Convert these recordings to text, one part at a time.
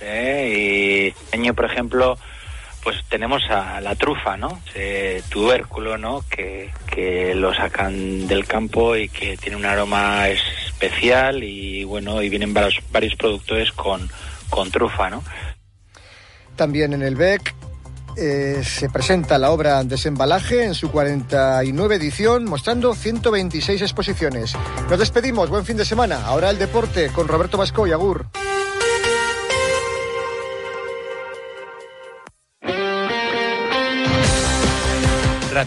¿eh? y este año, por ejemplo, pues tenemos a la trufa, ¿no? Ese tubérculo, ¿no? Que, que lo sacan del campo y que tiene un aroma especial y bueno, y vienen varios, varios productores con, con trufa, ¿no? También en el BEC eh, se presenta la obra Desembalaje en su 49 edición, mostrando 126 exposiciones. Nos despedimos, buen fin de semana. Ahora el deporte con Roberto Vasco y Agur.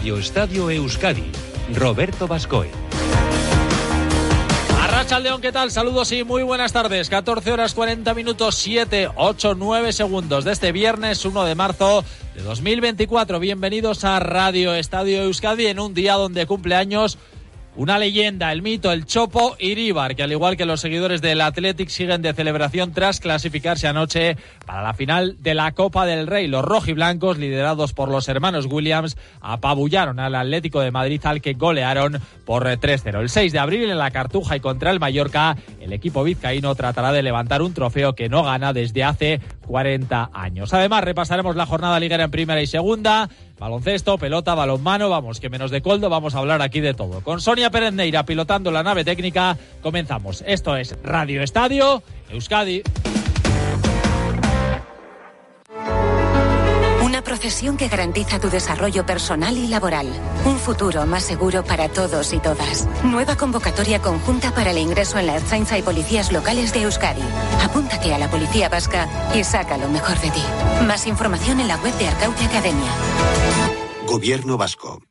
Radio Estadio Euskadi, Roberto Bascoe. León, ¿qué tal? Saludos y muy buenas tardes. 14 horas 40 minutos 7, 8, 9 segundos de este viernes 1 de marzo de 2024. Bienvenidos a Radio Estadio Euskadi en un día donde cumple años una leyenda, el mito, el Chopo Iríbar, que al igual que los seguidores del Athletic siguen de celebración tras clasificarse anoche para la final de la Copa del Rey. Los rojiblancos, liderados por los hermanos Williams, apabullaron al Atlético de Madrid al que golearon por 3-0. El 6 de abril en la Cartuja y contra el Mallorca, el equipo vizcaíno tratará de levantar un trofeo que no gana desde hace 40 años. Además, repasaremos la jornada liguera en primera y segunda baloncesto, pelota, balonmano, vamos, que menos de coldo, vamos a hablar aquí de todo. Con Sonia Pérez Neira pilotando la nave técnica, comenzamos. Esto es Radio Estadio Euskadi. Profesión que garantiza tu desarrollo personal y laboral. Un futuro más seguro para todos y todas. Nueva convocatoria conjunta para el ingreso en la Ertzaintza y policías locales de Euskadi. Apúntate a la Policía Vasca y saca lo mejor de ti. Más información en la web de Arcaute Academia. Gobierno Vasco.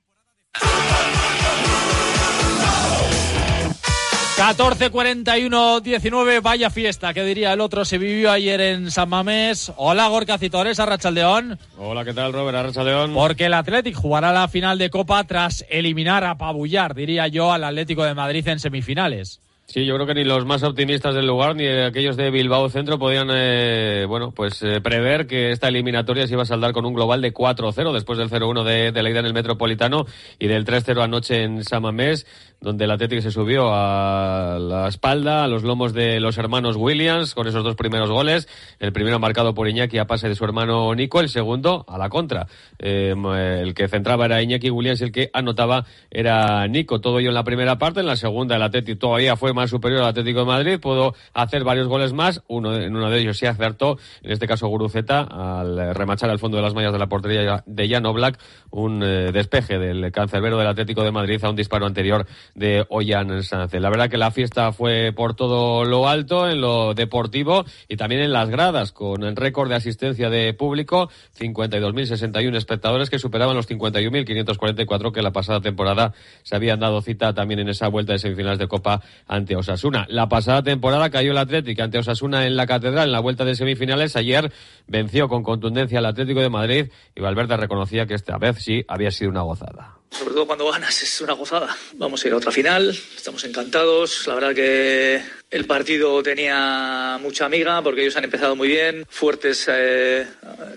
14-41-19, vaya fiesta, que diría el otro, se vivió ayer en San Mamés. Hola Gorka Citores, Arrachaldeón. Hola, ¿qué tal Robert, Arrachaldeón? Porque el Athletic jugará la final de Copa tras eliminar a Pabullar, diría yo, al Atlético de Madrid en semifinales. Sí, yo creo que ni los más optimistas del lugar ni aquellos de Bilbao Centro podían, eh, bueno, pues eh, prever que esta eliminatoria se iba a saldar con un global de 4-0 después del 0-1 de, de ida en el Metropolitano y del 3-0 anoche en Samamés donde el Atlético se subió a la espalda, a los lomos de los hermanos Williams, con esos dos primeros goles. El primero marcado por Iñaki a pase de su hermano Nico, el segundo a la contra. Eh, el que centraba era Iñaki Williams y el que anotaba era Nico. Todo ello en la primera parte. En la segunda, el Atlético todavía fue más superior al Atlético de Madrid. Pudo hacer varios goles más. Uno, en uno de ellos sí acertó, en este caso Guruceta, al remachar al fondo de las mallas de la portería de Jan Oblak, un eh, despeje del cancerbero del Atlético de Madrid a un disparo anterior de Ollán Sánchez. La verdad que la fiesta fue por todo lo alto, en lo deportivo y también en las gradas, con el récord de asistencia de público, 52.061 espectadores que superaban los 51.544 que la pasada temporada se habían dado cita también en esa vuelta de semifinales de Copa ante Osasuna. La pasada temporada cayó el Atlético ante Osasuna en la Catedral en la vuelta de semifinales. Ayer venció con contundencia al Atlético de Madrid y Valverde reconocía que esta vez sí había sido una gozada sobre todo cuando ganas, es una gozada. Vamos a ir a otra final, estamos encantados. La verdad que el partido tenía mucha amiga porque ellos han empezado muy bien, fuertes eh,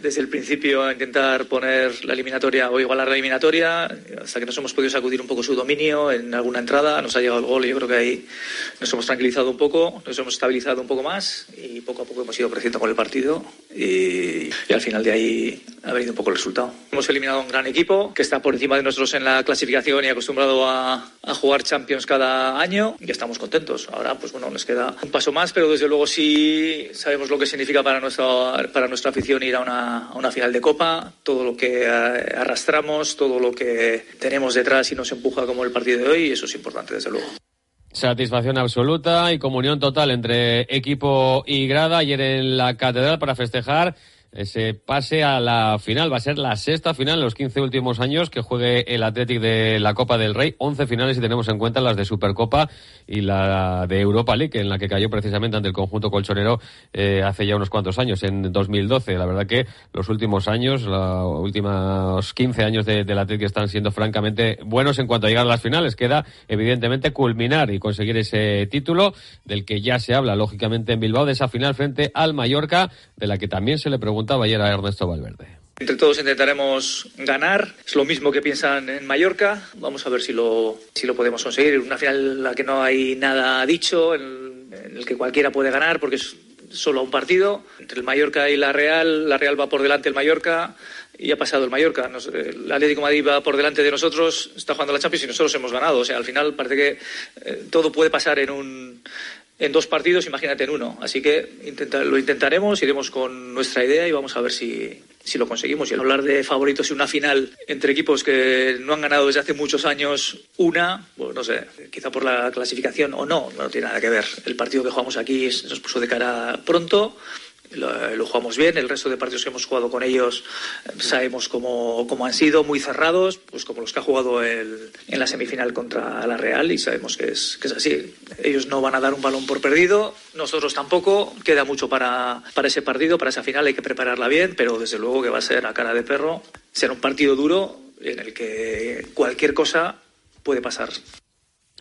desde el principio a intentar poner la eliminatoria o igualar la eliminatoria, hasta que nos hemos podido sacudir un poco su dominio en alguna entrada, nos ha llegado el gol y yo creo que ahí nos hemos tranquilizado un poco, nos hemos estabilizado un poco más y poco a poco hemos ido creciendo con el partido y, al final de ahí ha venido un poco el resultado. Hemos eliminado a un gran equipo que está por encima de nosotros en la clasificación y acostumbrado a, jugar Champions cada año y estamos contentos. Ahora pues bueno, nos queda un paso más, pero desde luego sí sabemos lo que significa para nuestra, para nuestra afición ir a una, a una final de Copa, todo lo que eh, arrastramos, todo lo que tenemos detrás y nos empuja como el partido de hoy, y eso es importante desde luego. Satisfacción absoluta y comunión total entre equipo y grada ayer en la catedral para festejar ese pase a la final. Va a ser la sexta final en los 15 últimos años que juegue el Athletic de la Copa del Rey. 11 finales si tenemos en cuenta las de Supercopa y la de Europa League, en la que cayó precisamente ante el conjunto colchonero eh, hace ya unos cuantos años, en 2012. La verdad que los últimos años, los últimos 15 años de, del Athletic están siendo francamente buenos en cuanto a llegar a las finales. Queda evidentemente culminar y conseguir ese título del que ya se habla lógicamente en Bilbao, de esa final frente al Mallorca, de la que también se le pregunta ayer a Ernesto Valverde. Entre todos intentaremos ganar. Es lo mismo que piensan en Mallorca. Vamos a ver si lo, si lo podemos conseguir. Una final en la que no hay nada dicho, en, el que cualquiera puede ganar, porque es solo a un partido. Entre el Mallorca y la Real, la Real va por delante el Mallorca y ha pasado el Mallorca. el Atlético Madrid va por delante de nosotros, está jugando la Champions y nosotros hemos ganado. O sea, al final parece que eh, todo puede pasar en un en dos partidos, imagínate en uno. Así que lo intentaremos, iremos con nuestra idea y vamos a ver si, si lo conseguimos. Y hablar de favoritos en una final entre equipos que no han ganado desde hace muchos años una, pues no sé, quizá por la clasificación o no, no tiene nada que ver. El partido que jugamos aquí nos puso de cara pronto lo, jugamos bien. El resto de partidos que hemos jugado con ellos sabemos cómo, cómo han sido, muy cerrados, pues como los que ha jugado el, en la semifinal contra la Real y sabemos que es, que es así. Ellos no van a dar un balón por perdido, nosotros tampoco. Queda mucho para, para ese partido, para esa final hay que prepararla bien, pero desde luego que va a ser a cara de perro. Será un partido duro en el que cualquier cosa puede pasar.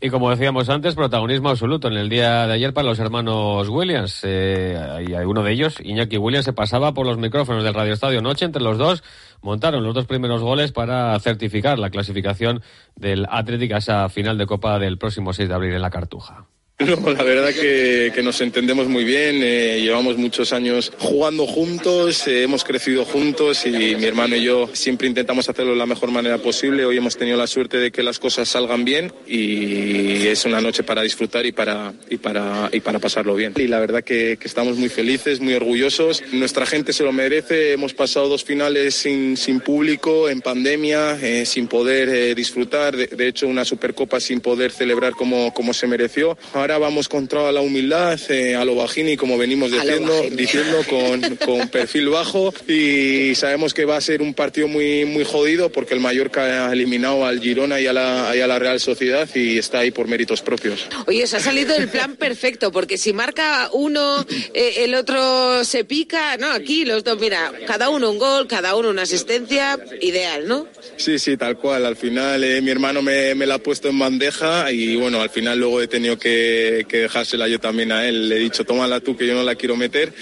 Y como decíamos antes, protagonismo absoluto en el día de ayer para los hermanos Williams. Eh, y uno de ellos, Iñaki Williams, se pasaba por los micrófonos del Radio Estadio Noche. Entre los dos montaron los dos primeros goles para certificar la clasificación del Atlético a esa final de Copa del próximo 6 de abril en la Cartuja. No, la verdad que, que nos entendemos muy bien, eh, llevamos muchos años jugando juntos, eh, hemos crecido juntos y mi hermano y yo siempre intentamos hacerlo de la mejor manera posible. Hoy hemos tenido la suerte de que las cosas salgan bien y es una noche para disfrutar y para, y para, y para pasarlo bien. Y la verdad que, que estamos muy felices, muy orgullosos. Nuestra gente se lo merece, hemos pasado dos finales sin, sin público, en pandemia, eh, sin poder disfrutar, de, de, hecho una Supercopa sin poder celebrar como, como se mereció ahora vamos contra la humildad, eh, a lo bajini, como venimos diciendo, diciendo con, con, perfil bajo y sabemos que va a ser un partido muy, muy jodido porque el Mallorca ha eliminado al Girona y a la, a la Real Sociedad y está ahí por méritos propios. Oye, se ha salido el plan perfecto porque si marca uno, eh, el otro se pica, ¿no? Aquí los dos, mira, cada uno un gol, cada uno una asistencia, ideal, ¿no? Sí, sí, tal cual. Al final eh, mi hermano me, me la ha puesto en bandeja y bueno, al final luego he tenido que que, dejársela yo también a él. Le he dicho, tómala tú que yo no la quiero meter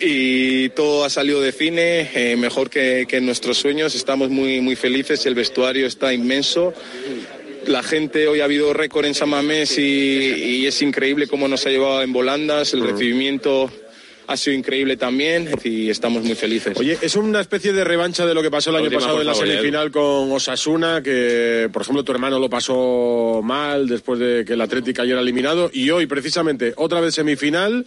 y todo ha salido de cine, eh, mejor que, en nuestros sueños. Estamos muy, muy felices, el vestuario está inmenso. La gente, hoy ha habido récord en Samamés y, y es increíble cómo nos ha llevado en volandas, el recibimiento ha sido increíble también y estamos muy felices. Oye, es una especie de revancha de lo que pasó el año pasado en la semifinal con Osasuna, que por ejemplo tu hermano lo pasó mal después de que el Atlético cayera eliminado y hoy precisamente otra vez semifinal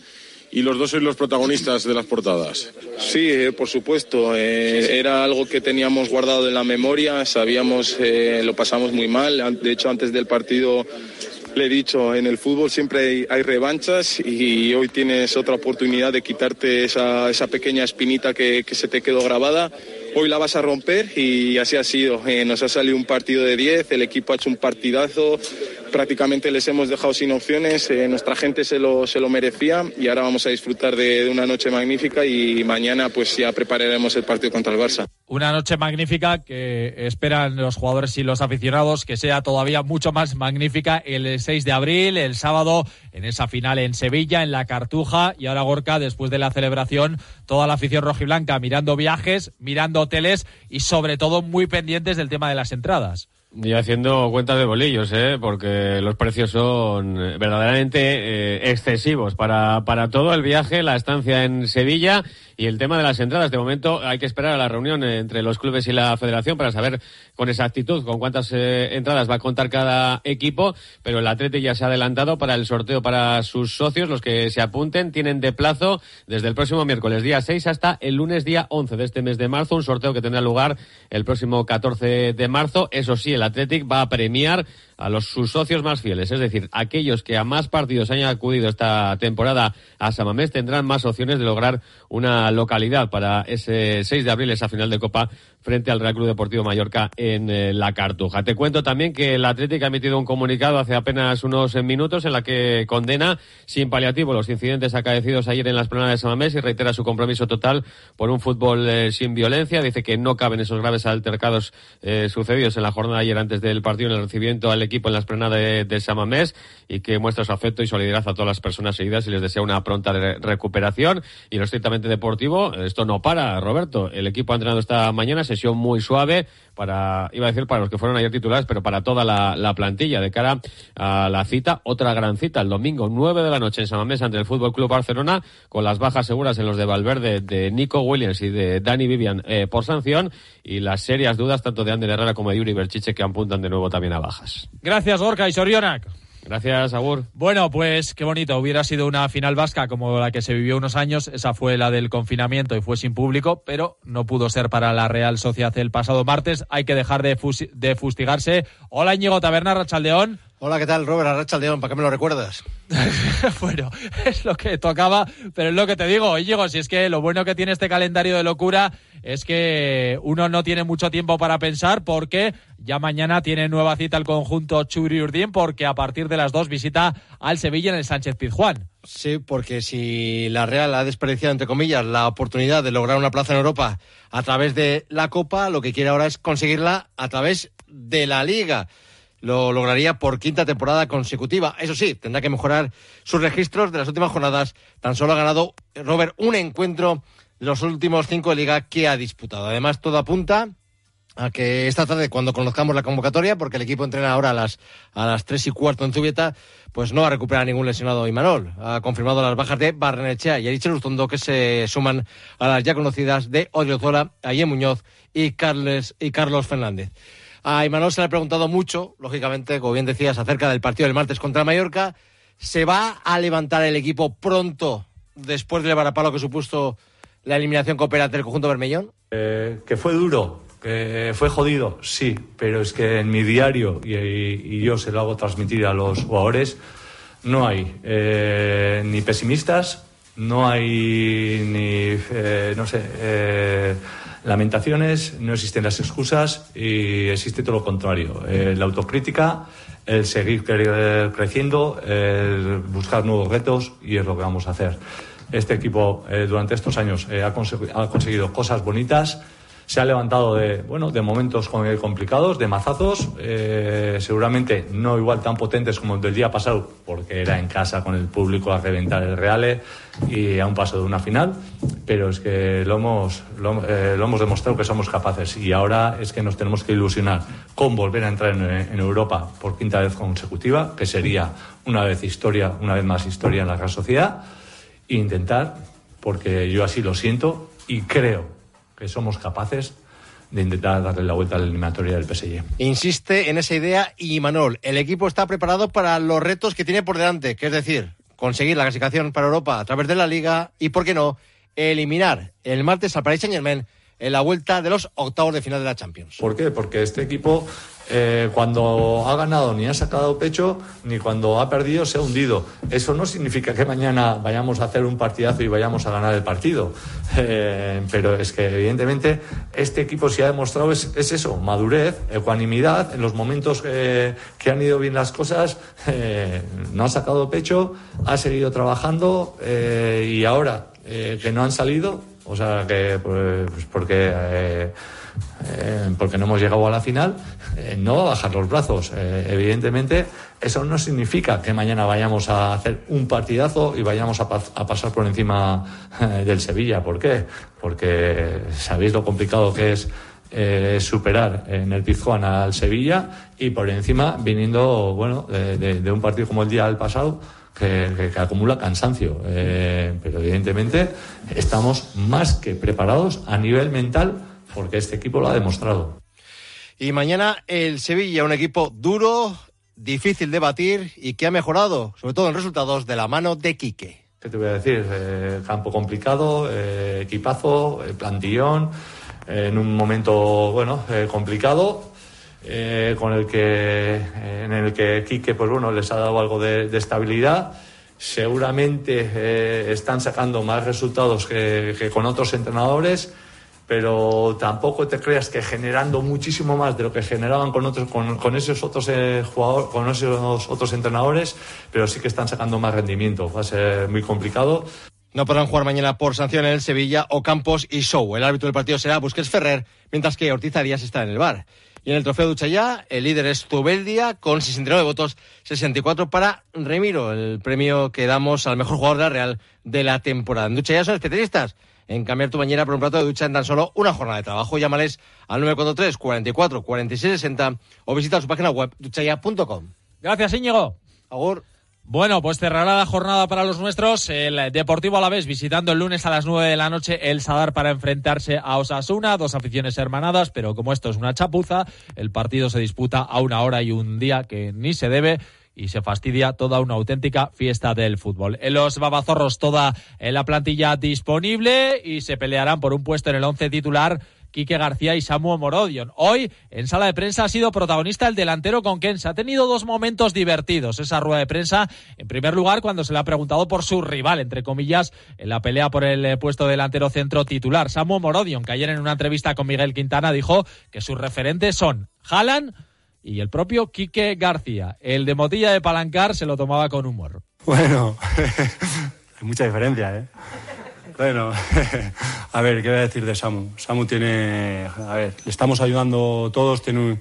y los dos sois los protagonistas de las portadas. Sí, eh, por supuesto. Eh, era algo que teníamos guardado en la memoria, sabíamos, eh, lo pasamos muy mal. De hecho, antes del partido le he dicho, en el fútbol siempre hay, revanchas y hoy tienes otra oportunidad de quitarte esa, pequeña espinita que, que, se te quedó grabada. Hoy la vas a romper y así ha sido. Eh, nos ha salido un partido de 10, el equipo ha hecho un partidazo, prácticamente les hemos dejado sin opciones, eh, nuestra gente se lo, se lo merecía y ahora vamos a disfrutar de, de, una noche magnífica y mañana pues ya prepararemos el partido contra el Barça. Una noche magnífica que esperan los jugadores y los aficionados que sea todavía mucho más magnífica el 6 de abril, el sábado, en esa final en Sevilla, en la Cartuja y ahora Gorka, después de la celebración, toda la afición rojiblanca mirando viajes, mirando hoteles y sobre todo muy pendientes del tema de las entradas. Y haciendo cuentas de bolillos, ¿eh? porque los precios son eh, verdaderamente eh, excesivos para, para todo el viaje, la estancia en Sevilla y el tema de las entradas, de momento hay que esperar a la reunión entre los clubes y la federación para saber con exactitud con cuántas eh, entradas va a contar cada equipo, pero el Atleti ya se ha adelantado para el sorteo para sus socios, los que se apunten tienen de plazo desde el próximo miércoles día 6 hasta el lunes día 11 de este mes de marzo, un sorteo que tendrá lugar el próximo 14 de marzo. Eso sí, el Athletic va a premiar a los sus socios más fieles, es decir, aquellos que a más partidos hayan acudido esta temporada a Samamés tendrán más opciones de lograr una localidad para ese 6 de abril, esa final de Copa frente al Real Club Deportivo Mallorca en eh, la Cartuja. Te cuento también que el Atlético ha emitido un comunicado hace apenas unos minutos en la que condena sin paliativo los incidentes acaecidos ayer en las planadas de Samamés y reitera su compromiso total por un fútbol eh, sin violencia. Dice que no caben esos graves altercados eh, sucedidos en la jornada de ayer antes del partido en el recibimiento al equipo en la esplanada de, de, Samamés y que muestra su afecto y solidaridad a todas las personas heridas y les desea una pronta recuperación. Y lo estrictamente deportivo, esto no para, Roberto. El equipo ha entrenado esta mañana, se muy suave para, iba a decir para los que fueron ayer titulares, pero para toda la, plantilla de cara a la cita, otra gran cita el domingo, 9 de la noche en Samamés ante el Fútbol Club Barcelona, con las bajas seguras en los de Valverde, de Nico Williams y de Dani Vivian eh, por sanción, y las serias dudas tanto de Ander Herrera como de Yuri Berchiche que apuntan de nuevo también a bajas. Gracias, Gorka y Sorionak. Gracias, Agur. Bueno, pues qué bonito. Hubiera sido una final vasca como la que se vivió unos años. Esa fue la del confinamiento y fue sin público, pero no pudo ser para la Real Sociedad el pasado martes. Hay que dejar de, de fustigarse. Hola, Íñigo Taberna, Rachaldeón. Hola, ¿qué tal, Robert Arrachaldeón? ¿Para qué me lo recuerdas? bueno, es lo que tocaba, pero es lo que te digo, Íñigo, si es que lo bueno que tiene este calendario de locura es que uno no tiene mucho tiempo para pensar porque ya mañana tiene nueva cita el conjunto Churi Urdín porque a partir de las dos visita al Sevilla en el Sánchez Pizjuán. Sí, porque si la Real ha desperdiciado, entre comillas, la oportunidad de lograr una plaza en Europa a través de la Copa, lo que quiere ahora es conseguirla a través de la Liga lo lograría por quinta temporada consecutiva. Eso sí, tendrá que mejorar sus registros de las últimas jornadas. Tan solo ha ganado Robert un encuentro los últimos cinco de liga que ha disputado. Además, todo apunta a que esta tarde, cuando conozcamos la convocatoria, porque el equipo entrena ahora a las, a las tres y cuarto en Zubieta, pues no va a recuperar ningún lesionado Imanol. Ha confirmado las bajas de Barrenechea y Arichel Lustondo que se suman a las ya conocidas de Odriozola, Ayer Muñoz y, Carles, y Carlos Fernández. A Imanol se le ha preguntado mucho, lógicamente, como bien decías, acerca del partido del martes contra Mallorca. ¿Se va a levantar el equipo pronto después del varapalo que supuso la eliminación cooperativa del conjunto Bermellón? Eh, que fue duro, que fue jodido, sí, pero es que en mi diario, y, yo se lo hago transmitir a los jugadores, no hay eh, ni pesimistas, no hay ni, eh, no sé, lamentaciones, no existen las excusas y existe todo lo contrario. Eh, la autocrítica, el seguir creciendo, el buscar nuevos retos y es lo que vamos a hacer. Este equipo eh, durante estos años eh, ha, ha conseguido cosas bonitas se ha levantado de, bueno, de momentos complicados, de mazazos, eh, seguramente no igual tan potentes como el del día pasado, porque era en casa con el público a reventar el Reale y a un paso de una final, pero es que lo hemos, lo, eh, hemos demostrado que somos capaces y ahora es que nos tenemos que ilusionar con volver a entrar en, Europa por quinta vez consecutiva, que sería una vez historia, una vez más historia en la Real Sociedad, e intentar, porque yo así lo siento y creo que somos capaces de intentar darle la vuelta a la eliminatoria del PSG. Insiste en esa idea y Manol, el equipo está preparado para los retos que tiene por delante, que es decir, conseguir la clasificación para Europa a través de la Liga y, ¿por qué no?, eliminar el martes al Paris Saint-Germain en la vuelta de los octavos de final de la Champions. ¿Por qué? Porque este equipo eh, cuando ha ganado ni ha sacado pecho, ni cuando ha perdido se ha hundido. Eso no significa que mañana vayamos a hacer un partidazo y vayamos a ganar el partido. Eh, pero es que evidentemente este equipo sí ha demostrado es, eso, madurez, ecuanimidad, en los momentos que han ido bien las cosas, eh, no ha sacado pecho, ha seguido trabajando y ahora que no han salido, o sea que pues, pues porque eh, porque no hemos llegado a la final, eh, no a bajar los brazos. Eh, evidentemente, eso no significa que mañana vayamos a hacer un partidazo y vayamos a, pasar por encima del Sevilla. ¿Por qué? Porque sabéis lo complicado que es superar en el Pizjuán al Sevilla y por encima viniendo bueno de, un partido como el día del pasado que, que acumula cansancio pero evidentemente estamos más que preparados a nivel mental porque este equipo lo ha demostrado. Y mañana el Sevilla, un equipo duro, difícil de batir y que ha mejorado, sobre todo en resultados, de la mano de Quique. ¿Qué te voy a decir? Eh, campo complicado, eh, equipazo, eh, plantillón, en un momento bueno complicado. Con el que en el que Quique pues bueno les ha dado algo de, estabilidad. Seguramente están sacando más resultados que con otros entrenadores pero tampoco te creas que generando muchísimo más de lo que generaban con otros con, esos otros eh, jugadores con esos otros entrenadores pero sí que están sacando más rendimiento. Va a ser muy complicado. No podrán jugar mañana por sanción en el Sevilla o Campos y Show el árbitro del partido será Busquets Ferrer mientras que Ortiz Arias está en el bar y en el trofeo ya el líder es Tubeldia con 69 votos 64 para Remiro el premio que damos al mejor jugador de la Real de la temporada en ya son especialistas en cambiar tu bañera por un plato de ducha en tan solo una jornada de trabajo. Llámales al 943 44 46 60 o visita su página web duchaya.com. Gracias, Íñigo. Agur. Bueno, pues cerrará la jornada para los nuestros. El Deportivo Alavés visitando el lunes a las 9 de la noche el Sadar para enfrentarse a Osasuna, dos aficiones hermanadas, pero como esto es una chapuza, el partido se disputa a una hora y un día que ni se debe y se fastidia toda una auténtica fiesta del fútbol. En los babazorros toda la plantilla disponible y se pelearán por un puesto en el once titular Quique García y Samuel Morodion. Hoy, en sala de prensa, ha sido protagonista el delantero con se Ha tenido dos momentos divertidos esa rueda de prensa. En primer lugar, cuando se le ha preguntado por su rival, entre comillas, en la pelea por el eh, puesto delantero centro titular, Samuel Morodion, que ayer en una entrevista con Miguel Quintana dijo que sus referentes son Haaland y el propio Quique García. El de Motilla de Palancar se lo tomaba con humor. Bueno, hay mucha diferencia, ¿eh? Bueno, a ver, ¿qué voy a decir de Samu? Samu tiene, a ver, le estamos ayudando todos, tiene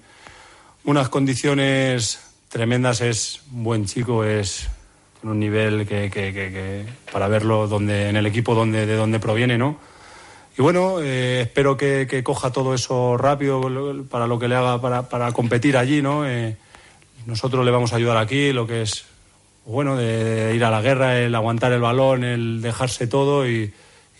unas condiciones tremendas, es buen chico, es un nivel que, que, para verlo donde, en el equipo donde, de donde proviene, ¿no? Y bueno, eh, espero que, coja todo eso rápido para lo que le haga para, para competir allí, ¿no? Eh, nosotros le vamos a ayudar aquí, lo que es, bueno, de ir a la guerra, el aguantar el balón, el dejarse todo y,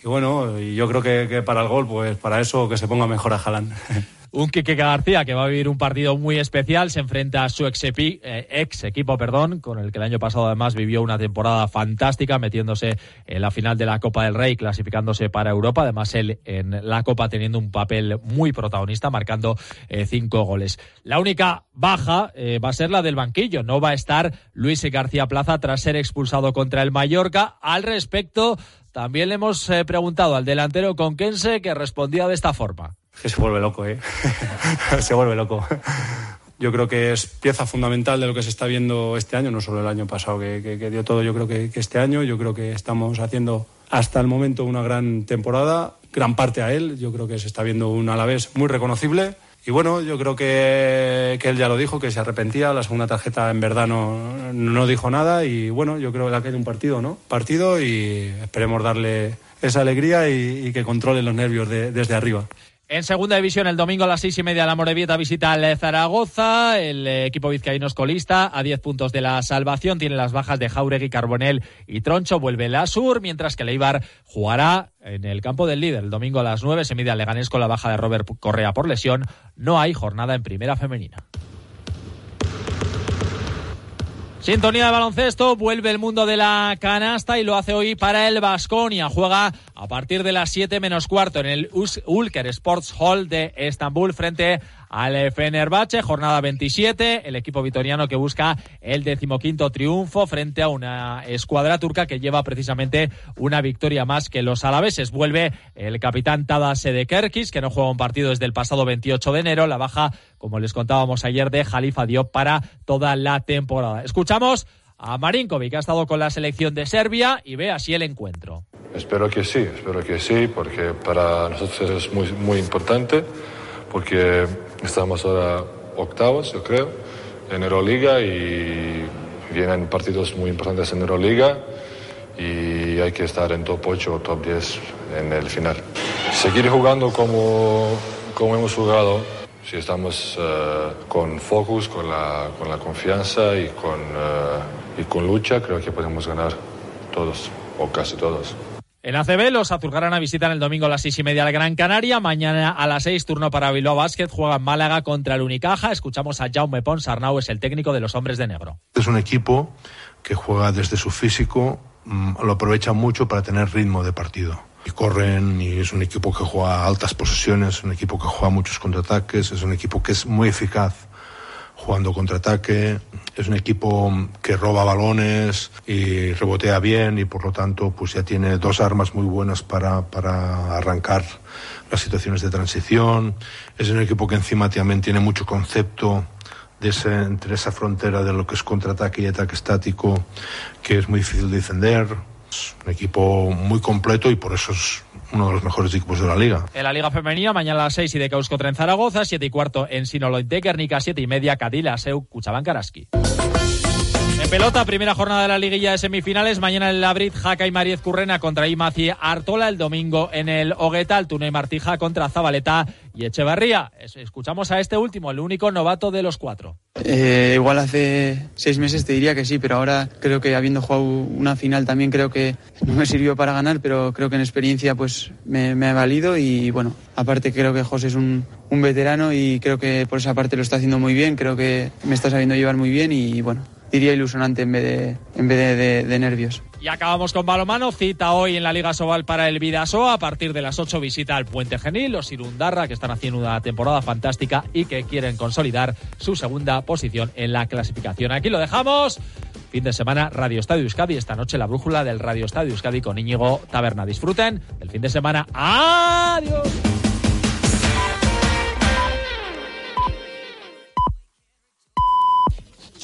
y bueno, yo creo que, para el gol, pues para eso que se ponga mejor a Jalán. Un Quique García que va a vivir un partido muy especial, se enfrenta a su ex, eh, ex, equipo, perdón, con el que el año pasado además vivió una temporada fantástica, metiéndose en la final de la Copa del Rey, clasificándose para Europa, además él en la Copa teniendo un papel muy protagonista, marcando eh, cinco goles. La única baja eh, va a ser la del banquillo, no va a estar Luis García Plaza tras ser expulsado contra el Mallorca. Al respecto, también le hemos eh, preguntado al delantero conquense que respondía de esta forma. Que se vuelve loco, ¿eh? se vuelve loco. Yo creo que es pieza fundamental de lo que se está viendo este año, no solo el año pasado que, dio todo, yo creo que, este año, yo creo que estamos haciendo hasta el momento una gran temporada, gran parte a él, yo creo que se está viendo un Alavés muy reconocible y bueno, yo creo que, él ya lo dijo, que se arrepentía. La segunda tarjeta en verdad no, no dijo nada. Y bueno, yo creo que le ha quedado un partido, ¿no? Partido y esperemos darle esa alegría y, que controle los nervios desde arriba. En segunda división, el domingo a las seis y media, la Morevieta visita al Zaragoza. El equipo vizcaíno es colista a diez puntos de la salvación. Tiene las bajas de Jauregui, Carbonel y Troncho. Vuelve la Sur, mientras que Leibar jugará en el campo del líder. El domingo a las nueve se mide a Leganés con la baja de Robert Correa por lesión. No hay jornada en primera femenina. Sintonía de baloncesto, vuelve el mundo de la canasta y lo hace hoy para el Vasconia. Juega a partir de las 7 menos cuarto en el Ulker Sports Hall de Estambul frente al Fenerbahce, jornada 27, el equipo vitoriano que busca el decimoquinto triunfo frente a una escuadra turca que lleva precisamente una victoria más que los alaveses. Vuelve el capitán Tadas Sedekerkis, que no juega un partido desde el pasado 28 de enero, la baja, como les contábamos ayer, de Jalifa Diop para toda la temporada. Escuchamos a Marinkovic, que ha estado con la selección de Serbia y ve así el encuentro. Espero que sí, espero que sí, porque para nosotros es muy, muy importante, porque Estamos ahora octavos, yo creo, en Euroliga y vienen partidos muy importantes en Euroliga y hay que estar en top 8 o top 10 en el final. Seguir jugando como, como hemos jugado, si estamos eh, con focus, con la, con la confianza y con, eh, y con lucha, creo que podemos ganar todos o casi todos. En ACB, los azulgrana visitan el domingo a las seis y media al Gran Canaria. Mañana a las seis, turno para Bilbao Basket. Juega en Málaga contra el Unicaja. Escuchamos a Jaume Pons. Arnau es el técnico de los hombres de negro. Es un equipo que juega desde su físico, mm, lo aprovecha mucho para tener ritmo de partido. Y corren, y es un equipo que juega altas posesiones, un equipo que juega muchos contraataques, es un equipo que es muy eficaz jugando contraataque. Es un equipo que roba balones y rebotea bien y por lo tanto pues ya tiene dos armas muy buenas para, para arrancar las situaciones de transición. Es un equipo que encima también tiene mucho concepto de ese, entre esa frontera de lo que es contraataque y ataque estático, que es muy difícil de defender. Un equipo muy completo y por eso es uno de los mejores equipos de la liga. En la Liga Femenina, mañana a las 6 y de Causco en Zaragoza, 7 y cuarto en Sinaloy de Guernica, 7 y media Cadila, Seu, Cuchabán, Karaski. Pelota, primera jornada de la liguilla de semifinales. Mañana en el Labrit, Jaca y Mariez Currena contra Imaci Artola. El domingo en el Oguetal, Tune Martija contra Zabaleta y Echevarría. Escuchamos a este último, el único novato de los cuatro. Eh, igual hace seis meses te diría que sí, pero ahora creo que habiendo jugado una final también creo que no me sirvió para ganar, pero creo que en experiencia pues me, me ha valido y bueno, aparte creo que José es un, un veterano y creo que por esa parte lo está haciendo muy bien, creo que me está sabiendo llevar muy bien y bueno, diría ilusionante en vez de, en vez de, nervios. Y acabamos con balomano. Cita hoy en la Liga Sobal para el Vidasoa. A partir de las 8 visita al Puente Genil, los Irundarra, que están haciendo una temporada fantástica y que quieren consolidar su segunda posición en la clasificación. Aquí lo dejamos. Fin de semana, Radio Estadio Euskadi. Esta noche la brújula del Radio Estadio Euskadi con Íñigo Taberna. Disfruten el fin de semana. ¡Adiós!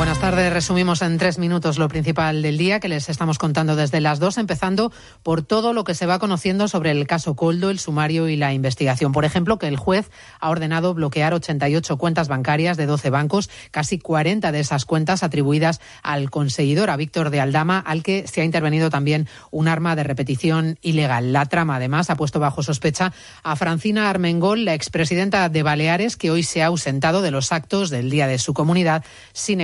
Buenas tardes. Resumimos en tres minutos lo principal del día que les estamos contando desde las dos, empezando por todo lo que se va conociendo sobre el caso Coldo, el sumario y la investigación. Por ejemplo, que el juez ha ordenado bloquear 88 cuentas bancarias de 12 bancos, casi 40 de esas cuentas atribuidas al conseguidor, a Víctor de Aldama, al que se ha intervenido también un arma de repetición ilegal. La trama, además, ha puesto bajo sospecha a Francina Armengol, la expresidenta de Baleares, que hoy se ha ausentado de los actos del día de su comunidad sin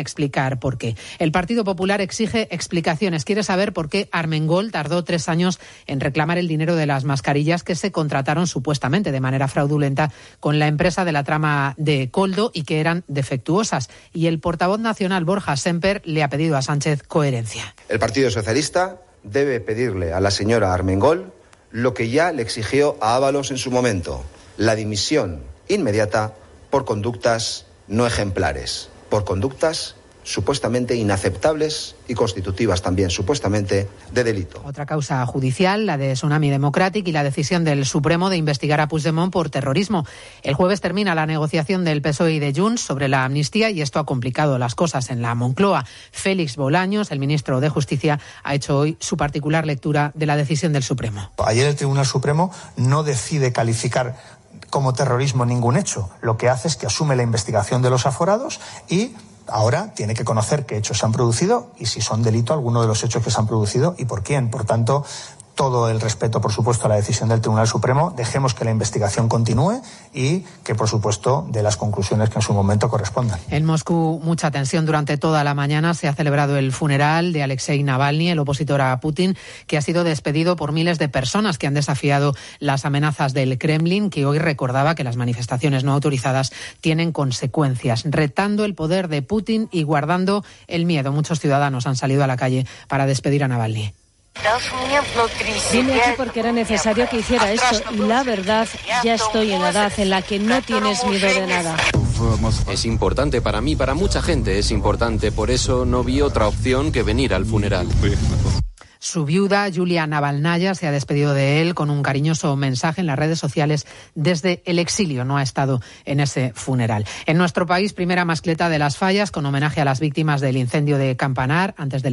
por qué. El Partido Popular exige explicaciones. Quiere saber por qué Armengol tardó tres años en reclamar el dinero de las mascarillas que se contrataron supuestamente de manera fraudulenta con la empresa de la trama de Coldo y que eran defectuosas. Y el portavoz nacional Borja Semper le ha pedido a Sánchez coherencia. El Partido Socialista debe pedirle a la señora Armengol lo que ya le exigió a Ábalos en su momento, la dimisión inmediata por conductas no ejemplares, por conductas supuestamente inaceptables y constitutivas también, supuestamente, de delito. Otra causa judicial, la de Tsunami Democratic y la decisión del Supremo de investigar a Puigdemont por terrorismo. El jueves termina la negociación del PSOE y de Junts sobre la amnistía y esto ha complicado las cosas en la Moncloa. Félix Bolaños, el ministro de Justicia, ha hecho hoy su particular lectura de la decisión del Supremo. Ayer el Tribunal Supremo no decide calificar como terrorismo ningún hecho. Lo que hace es que asume la investigación de los aforados y ahora tiene que conocer qué hechos se han producido y si son delito alguno de los hechos que se han producido y por quién. Por tanto, todo el respeto, por supuesto, a la decisión del Tribunal Supremo. Dejemos que la investigación continúe y que, por supuesto, de las conclusiones que en su momento correspondan. En Moscú, mucha tensión durante toda la mañana. Se ha celebrado el funeral de Alexei Navalny, el opositor a Putin, que ha sido despedido por miles de personas que han desafiado las amenazas del Kremlin, que hoy recordaba que las manifestaciones no autorizadas tienen consecuencias, retando el poder de Putin y guardando el miedo. Muchos ciudadanos han salido a la calle para despedir a Navalny. Vine aquí porque era necesario que hiciera esto y la verdad, ya estoy en la edad en la que no tienes miedo de nada. Es importante para mí, para mucha gente es importante, por eso no vi otra opción que venir al funeral. Su viuda, Julia Navalnaya, se ha despedido de él con un cariñoso mensaje en las redes sociales desde el exilio. No ha estado en ese funeral. En nuestro país, primera mascleta de las fallas con homenaje a las víctimas del incendio de Campanar antes del